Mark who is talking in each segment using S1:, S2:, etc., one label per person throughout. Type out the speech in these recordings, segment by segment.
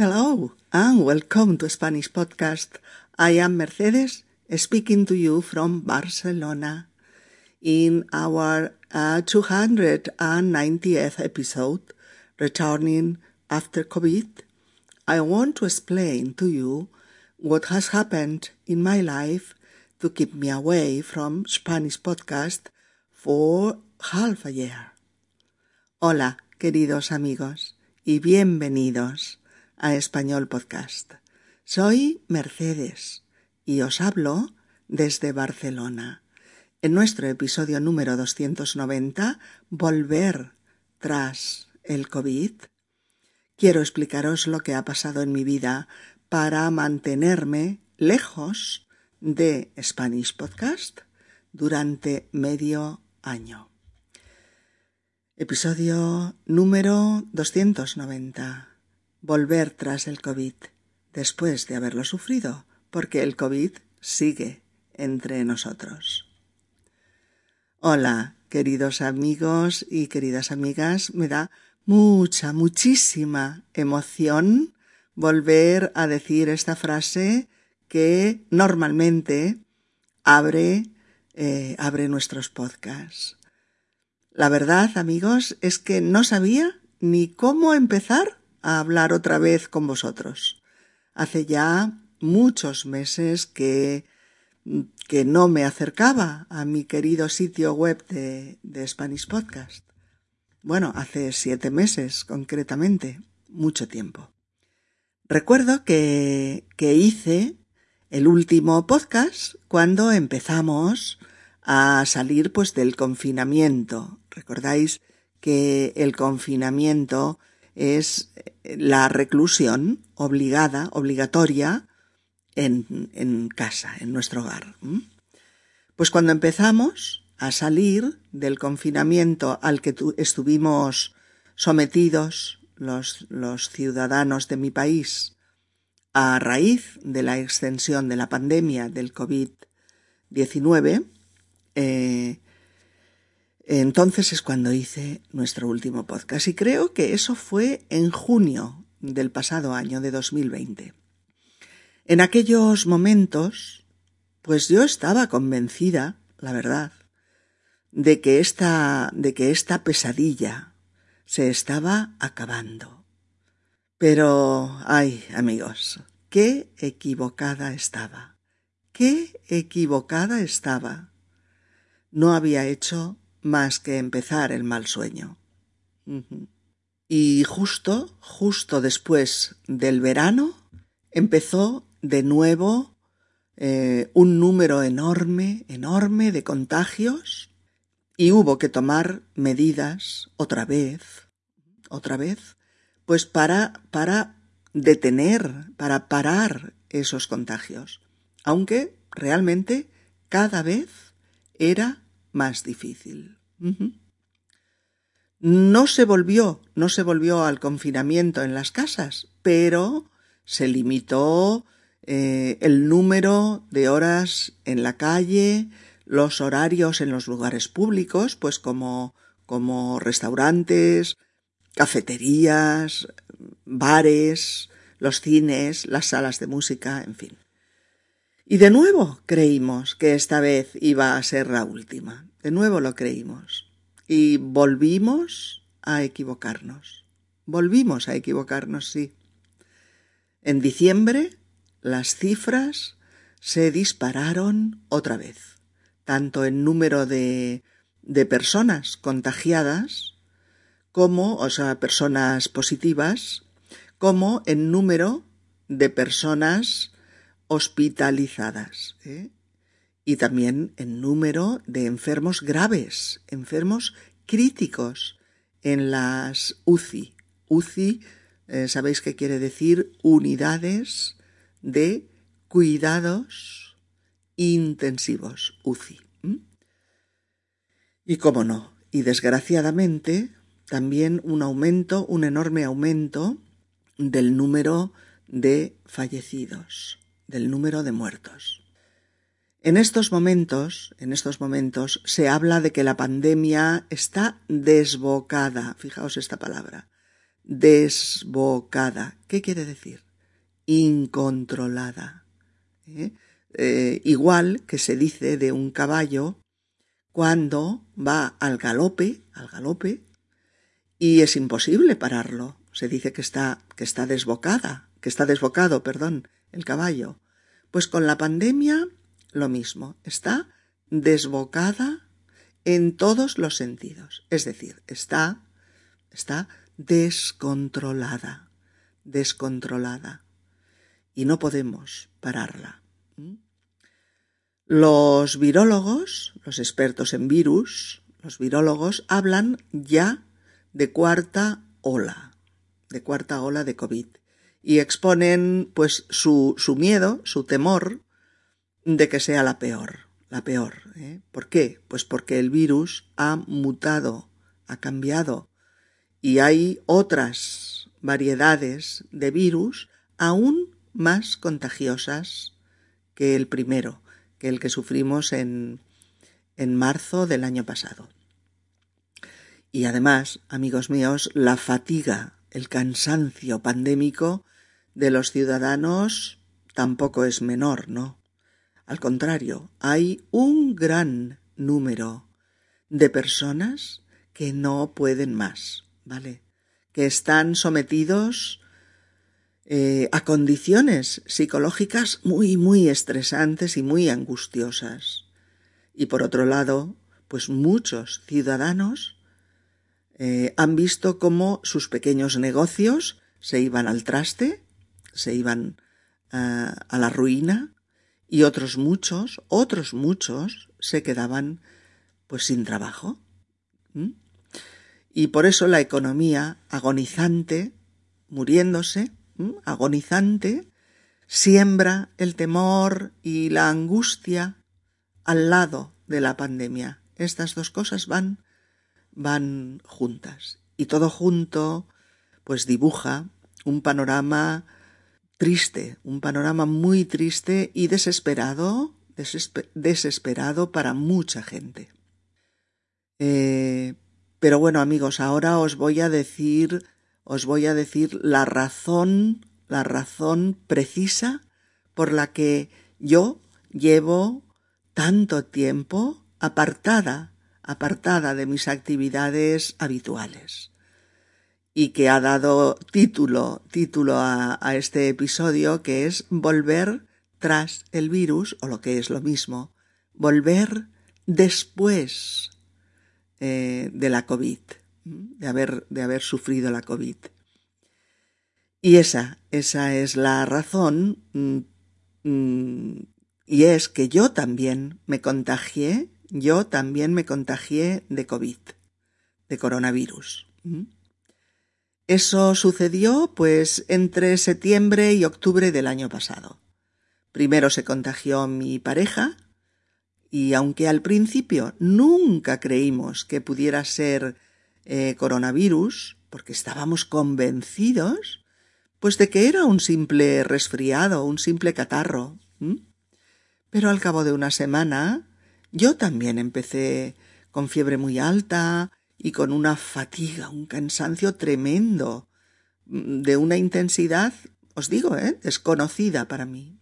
S1: Hello and welcome to Spanish Podcast. I am Mercedes speaking to you from Barcelona. In our uh, 290th episode, returning after COVID, I want to explain to you what has happened in my life to keep me away from Spanish Podcast for half a year. Hola, queridos amigos, y bienvenidos a Español Podcast. Soy Mercedes y os hablo desde Barcelona. En nuestro episodio número 290, Volver tras el COVID, quiero explicaros lo que ha pasado en mi vida para mantenerme lejos de Spanish Podcast durante medio año. Episodio número 290 volver tras el COVID, después de haberlo sufrido, porque el COVID sigue entre nosotros. Hola, queridos amigos y queridas amigas, me da mucha, muchísima emoción volver a decir esta frase que normalmente abre, eh, abre nuestros podcasts. La verdad, amigos, es que no sabía ni cómo empezar a hablar otra vez con vosotros. Hace ya muchos meses que, que no me acercaba a mi querido sitio web de, de Spanish Podcast. Bueno, hace siete meses concretamente, mucho tiempo. Recuerdo que, que hice el último podcast cuando empezamos a salir pues del confinamiento. Recordáis que el confinamiento es la reclusión obligada, obligatoria en, en casa, en nuestro hogar. Pues cuando empezamos a salir del confinamiento al que estuvimos sometidos los, los ciudadanos de mi país a raíz de la extensión de la pandemia del COVID-19, eh, entonces es cuando hice nuestro último podcast y creo que eso fue en junio del pasado año de 2020. En aquellos momentos, pues yo estaba convencida, la verdad, de que esta, de que esta pesadilla se estaba acabando. Pero, ay, amigos, qué equivocada estaba. Qué equivocada estaba. No había hecho más que empezar el mal sueño. Y justo, justo después del verano, empezó de nuevo eh, un número enorme, enorme de contagios y hubo que tomar medidas otra vez, otra vez, pues para, para detener, para parar esos contagios, aunque realmente cada vez era más difícil. No se volvió, no se volvió al confinamiento en las casas, pero se limitó eh, el número de horas en la calle, los horarios en los lugares públicos, pues como, como restaurantes, cafeterías, bares, los cines, las salas de música, en fin. Y de nuevo creímos que esta vez iba a ser la última. De nuevo lo creímos. Y volvimos a equivocarnos. Volvimos a equivocarnos, sí. En diciembre las cifras se dispararon otra vez, tanto en número de, de personas contagiadas como, o sea, personas positivas, como en número de personas hospitalizadas ¿eh? y también en número de enfermos graves, enfermos críticos en las UCI. UCI, eh, sabéis qué quiere decir unidades de cuidados intensivos, UCI. Y cómo no, y desgraciadamente también un aumento, un enorme aumento del número de fallecidos del número de muertos. En estos momentos, en estos momentos, se habla de que la pandemia está desbocada, fijaos esta palabra, desbocada. ¿Qué quiere decir? Incontrolada. ¿eh? Eh, igual que se dice de un caballo cuando va al galope, al galope, y es imposible pararlo. Se dice que está, que está desbocada, que está desbocado, perdón, el caballo. Pues con la pandemia lo mismo, está desbocada en todos los sentidos. Es decir, está, está descontrolada, descontrolada. Y no podemos pararla. Los virólogos, los expertos en virus, los virólogos hablan ya de cuarta ola, de cuarta ola de COVID y exponen pues su, su miedo, su temor de que sea la peor, la peor. ¿eh? ¿Por qué? Pues porque el virus ha mutado, ha cambiado y hay otras variedades de virus aún más contagiosas que el primero, que el que sufrimos en, en marzo del año pasado. Y además, amigos míos, la fatiga, el cansancio pandémico de los ciudadanos tampoco es menor, ¿no? Al contrario, hay un gran número de personas que no pueden más, ¿vale? Que están sometidos eh, a condiciones psicológicas muy, muy estresantes y muy angustiosas. Y por otro lado, pues muchos ciudadanos eh, han visto cómo sus pequeños negocios se iban al traste, se iban uh, a la ruina, y otros muchos, otros muchos se quedaban pues sin trabajo. Y por eso la economía agonizante, muriéndose, agonizante, siembra el temor y la angustia al lado de la pandemia. Estas dos cosas van van juntas y todo junto pues dibuja un panorama triste, un panorama muy triste y desesperado, desesperado para mucha gente. Eh, pero bueno, amigos, ahora os voy a decir, os voy a decir la razón, la razón precisa por la que yo llevo tanto tiempo apartada, apartada de mis actividades habituales y que ha dado título, título a, este episodio que es Volver tras el virus, o lo que es lo mismo, volver después eh, de la COVID, de haber, de haber sufrido la COVID. Y esa, esa es la razón, mm, mm, y es que yo también me contagié, yo también me contagié de COVID, de coronavirus. Eso sucedió pues entre septiembre y octubre del año pasado. Primero se contagió mi pareja y aunque al principio nunca creímos que pudiera ser eh, coronavirus, porque estábamos convencidos, pues de que era un simple resfriado, un simple catarro. Pero al cabo de una semana yo también empecé con fiebre muy alta, y con una fatiga, un cansancio tremendo, mm, de una intensidad, os digo, ¿eh? desconocida para mí.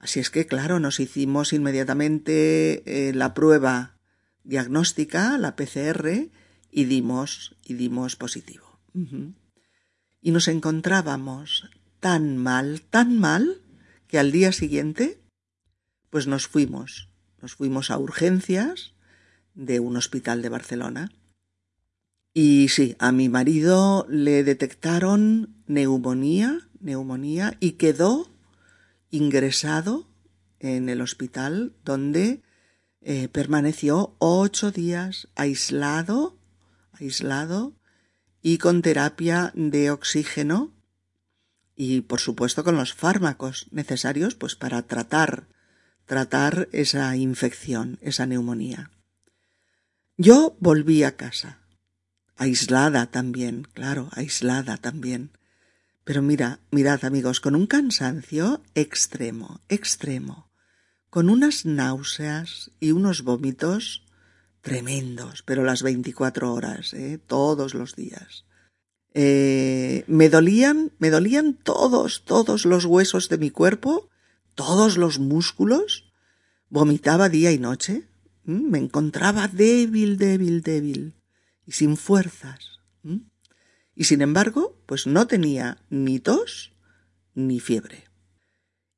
S1: Así es que, claro, nos hicimos inmediatamente eh, la prueba diagnóstica, la PCR, y dimos, y dimos positivo. Y nos encontrábamos tan mal, tan mal, que al día siguiente, pues nos fuimos, nos fuimos a urgencias de un hospital de Barcelona y sí, a mi marido le detectaron neumonía, neumonía y quedó ingresado en el hospital donde eh, permaneció ocho días aislado, aislado y con terapia de oxígeno y por supuesto con los fármacos necesarios pues para tratar tratar esa infección, esa neumonía. Yo volví a casa aislada también, claro, aislada también. Pero mira, mirad amigos, con un cansancio extremo, extremo, con unas náuseas y unos vómitos tremendos, pero las veinticuatro horas, ¿eh? todos los días. Eh, me dolían, me dolían todos, todos los huesos de mi cuerpo, todos los músculos, vomitaba día y noche, me encontraba débil, débil, débil y sin fuerzas. Y sin embargo, pues no tenía ni tos ni fiebre.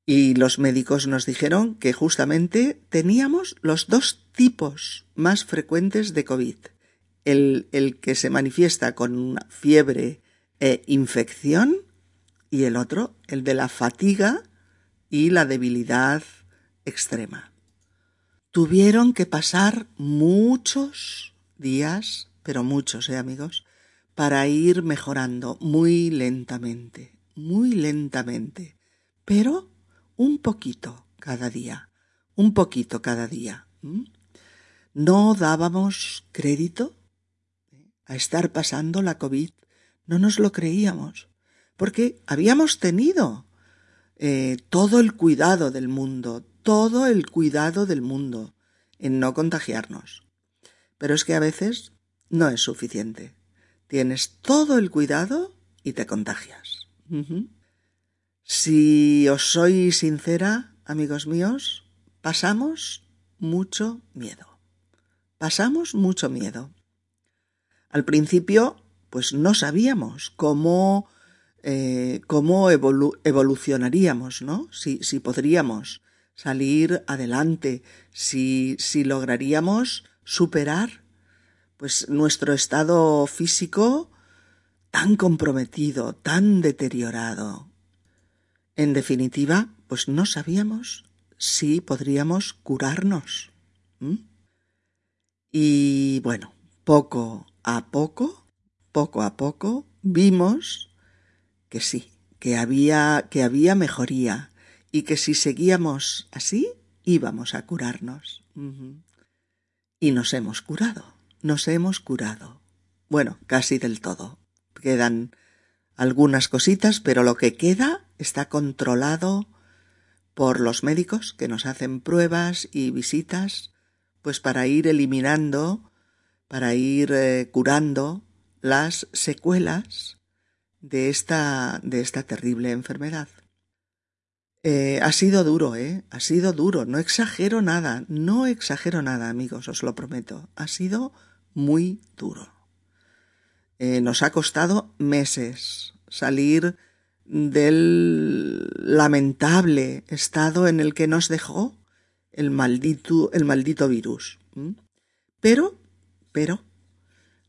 S1: Y los médicos nos dijeron que justamente teníamos los dos tipos más frecuentes de COVID. El, el que se manifiesta con una fiebre e infección y el otro, el de la fatiga y la debilidad extrema. Tuvieron que pasar muchos días, pero muchos, ¿eh, amigos? Para ir mejorando muy lentamente, muy lentamente, pero un poquito cada día, un poquito cada día. No dábamos crédito a estar pasando la COVID, no nos lo creíamos, porque habíamos tenido eh, todo el cuidado del mundo, todo el cuidado del mundo en no contagiarnos. Pero es que a veces no es suficiente. Tienes todo el cuidado y te contagias. Si os soy sincera, amigos míos, pasamos mucho miedo. Pasamos mucho miedo. Al principio, pues no sabíamos cómo, eh, cómo evolucionaríamos, ¿no? Si, si podríamos salir adelante, si, si lograríamos superar pues nuestro estado físico tan comprometido, tan deteriorado. En definitiva, pues no sabíamos si podríamos curarnos. Y bueno, poco a poco, poco a poco, vimos que sí, que había, que había mejoría y que si seguíamos así, íbamos a curarnos. Y nos hemos curado, nos hemos curado. Bueno, casi del todo. Quedan algunas cositas, pero lo que queda está controlado por los médicos que nos hacen pruebas y visitas, pues para ir eliminando, para ir eh, curando las secuelas de esta, de esta terrible enfermedad. Eh, ha sido duro, ¿eh? Ha sido duro. No exagero nada, no exagero nada, amigos, os lo prometo. Ha sido muy duro. Eh, nos ha costado meses salir del lamentable estado en el que nos dejó el maldito, el maldito virus. Pero, pero,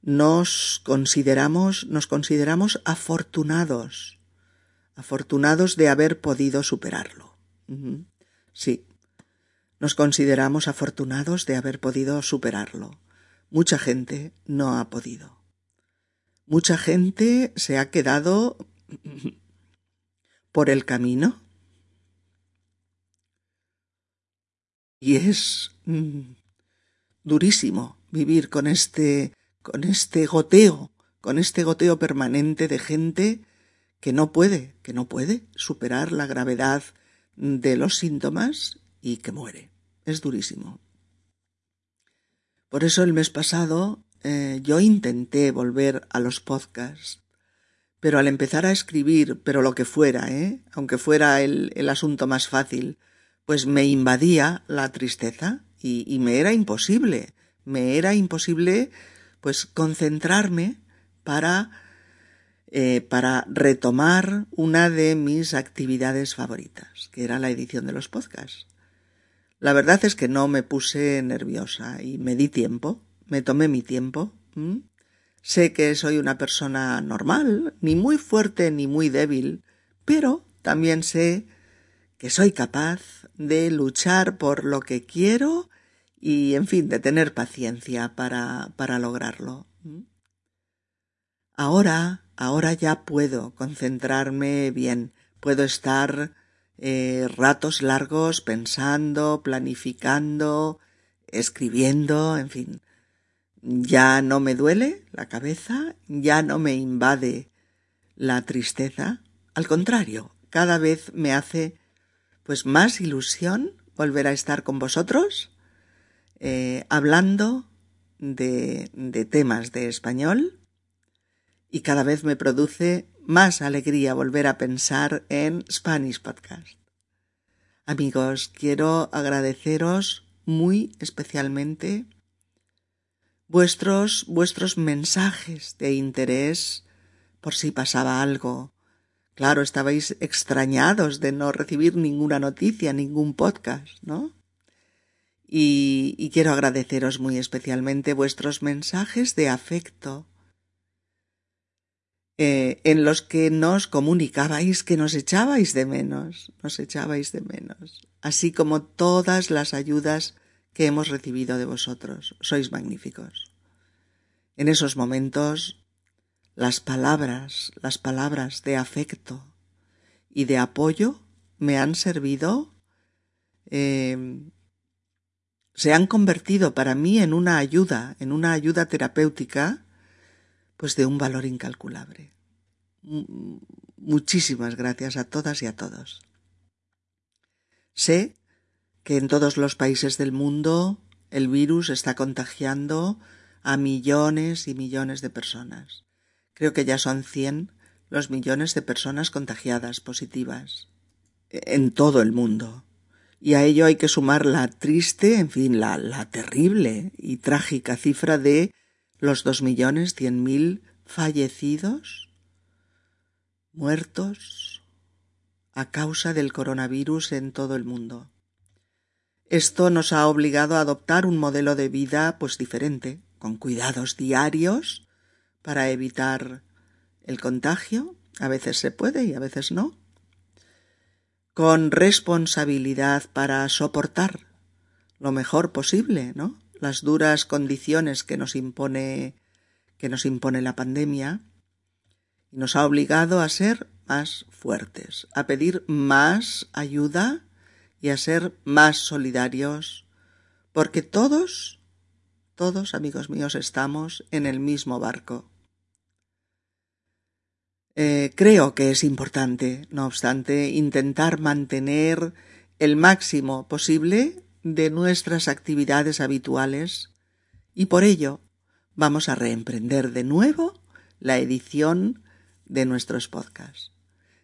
S1: nos consideramos, nos consideramos afortunados, afortunados de haber podido superarlo. Sí, nos consideramos afortunados de haber podido superarlo. Mucha gente no ha podido. Mucha gente se ha quedado por el camino. Y es mm, durísimo vivir con este, con este goteo, con este goteo permanente de gente que no puede, que no puede superar la gravedad de los síntomas y que muere. Es durísimo. Por eso el mes pasado eh, yo intenté volver a los podcasts, pero al empezar a escribir, pero lo que fuera, ¿eh? aunque fuera el, el asunto más fácil, pues me invadía la tristeza y, y me era imposible, me era imposible pues concentrarme para eh, para retomar una de mis actividades favoritas, que era la edición de los podcasts. La verdad es que no me puse nerviosa y me di tiempo, me tomé mi tiempo. Sé que soy una persona normal, ni muy fuerte ni muy débil, pero también sé que soy capaz de luchar por lo que quiero y, en fin, de tener paciencia para, para lograrlo. Ahora, ahora ya puedo concentrarme bien, puedo estar eh, ratos largos pensando, planificando, escribiendo, en fin, ya no me duele la cabeza, ya no me invade la tristeza, al contrario, cada vez me hace pues más ilusión volver a estar con vosotros, eh, hablando de, de temas de español y cada vez me produce más alegría volver a pensar en Spanish Podcast. Amigos, quiero agradeceros muy especialmente vuestros, vuestros mensajes de interés por si pasaba algo. Claro, estabais extrañados de no recibir ninguna noticia, ningún podcast, ¿no? Y, y quiero agradeceros muy especialmente vuestros mensajes de afecto, eh, en los que nos comunicabais que nos echabais de menos, nos echabais de menos, así como todas las ayudas que hemos recibido de vosotros. Sois magníficos. En esos momentos, las palabras, las palabras de afecto y de apoyo me han servido, eh, se han convertido para mí en una ayuda, en una ayuda terapéutica, pues de un valor incalculable. Muchísimas gracias a todas y a todos. Sé que en todos los países del mundo el virus está contagiando a millones y millones de personas. Creo que ya son cien los millones de personas contagiadas positivas en todo el mundo. Y a ello hay que sumar la triste, en fin, la, la terrible y trágica cifra de los dos millones cien mil fallecidos, muertos a causa del coronavirus en todo el mundo. Esto nos ha obligado a adoptar un modelo de vida pues diferente, con cuidados diarios para evitar el contagio, a veces se puede y a veces no, con responsabilidad para soportar lo mejor posible, ¿no? Las duras condiciones que nos impone que nos impone la pandemia y nos ha obligado a ser más fuertes, a pedir más ayuda y a ser más solidarios, porque todos, todos, amigos míos, estamos en el mismo barco. Eh, creo que es importante, no obstante, intentar mantener el máximo posible de nuestras actividades habituales y por ello vamos a reemprender de nuevo la edición de nuestros podcasts.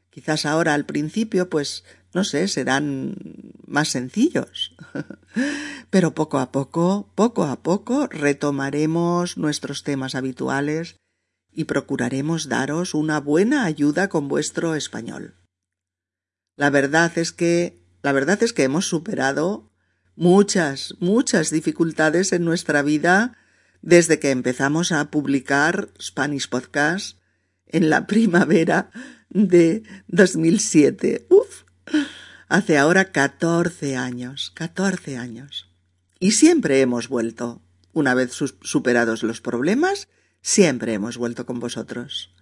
S1: Quizás ahora al principio, pues, no sé, serán más sencillos. Pero poco a poco, poco a poco, retomaremos nuestros temas habituales y procuraremos daros una buena ayuda con vuestro español. La verdad es que, la verdad es que hemos superado muchas, muchas dificultades en nuestra vida desde que empezamos a publicar Spanish Podcast en la primavera de 2007. Uf, hace ahora 14 años, 14 años. Y siempre hemos vuelto. Una vez superados los problemas, siempre hemos vuelto con vosotros.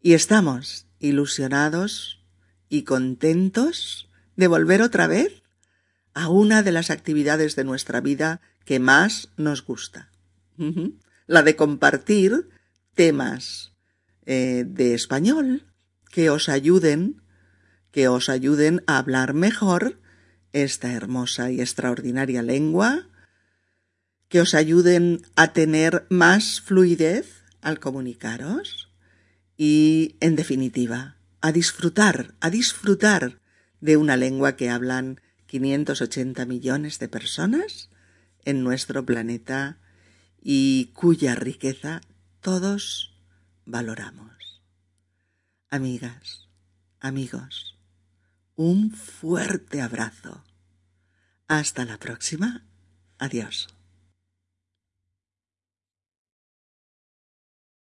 S1: Y estamos ilusionados y contentos de volver otra vez a una de las actividades de nuestra vida que más nos gusta. La de compartir temas eh, de español que os ayuden, que os ayuden a hablar mejor esta hermosa y extraordinaria lengua, que os ayuden a tener más fluidez al comunicaros y, en definitiva, a disfrutar, a disfrutar de una lengua que hablan 580 millones de personas en nuestro planeta y cuya riqueza todos valoramos. Amigas, amigos, un fuerte abrazo. Hasta la próxima. Adiós.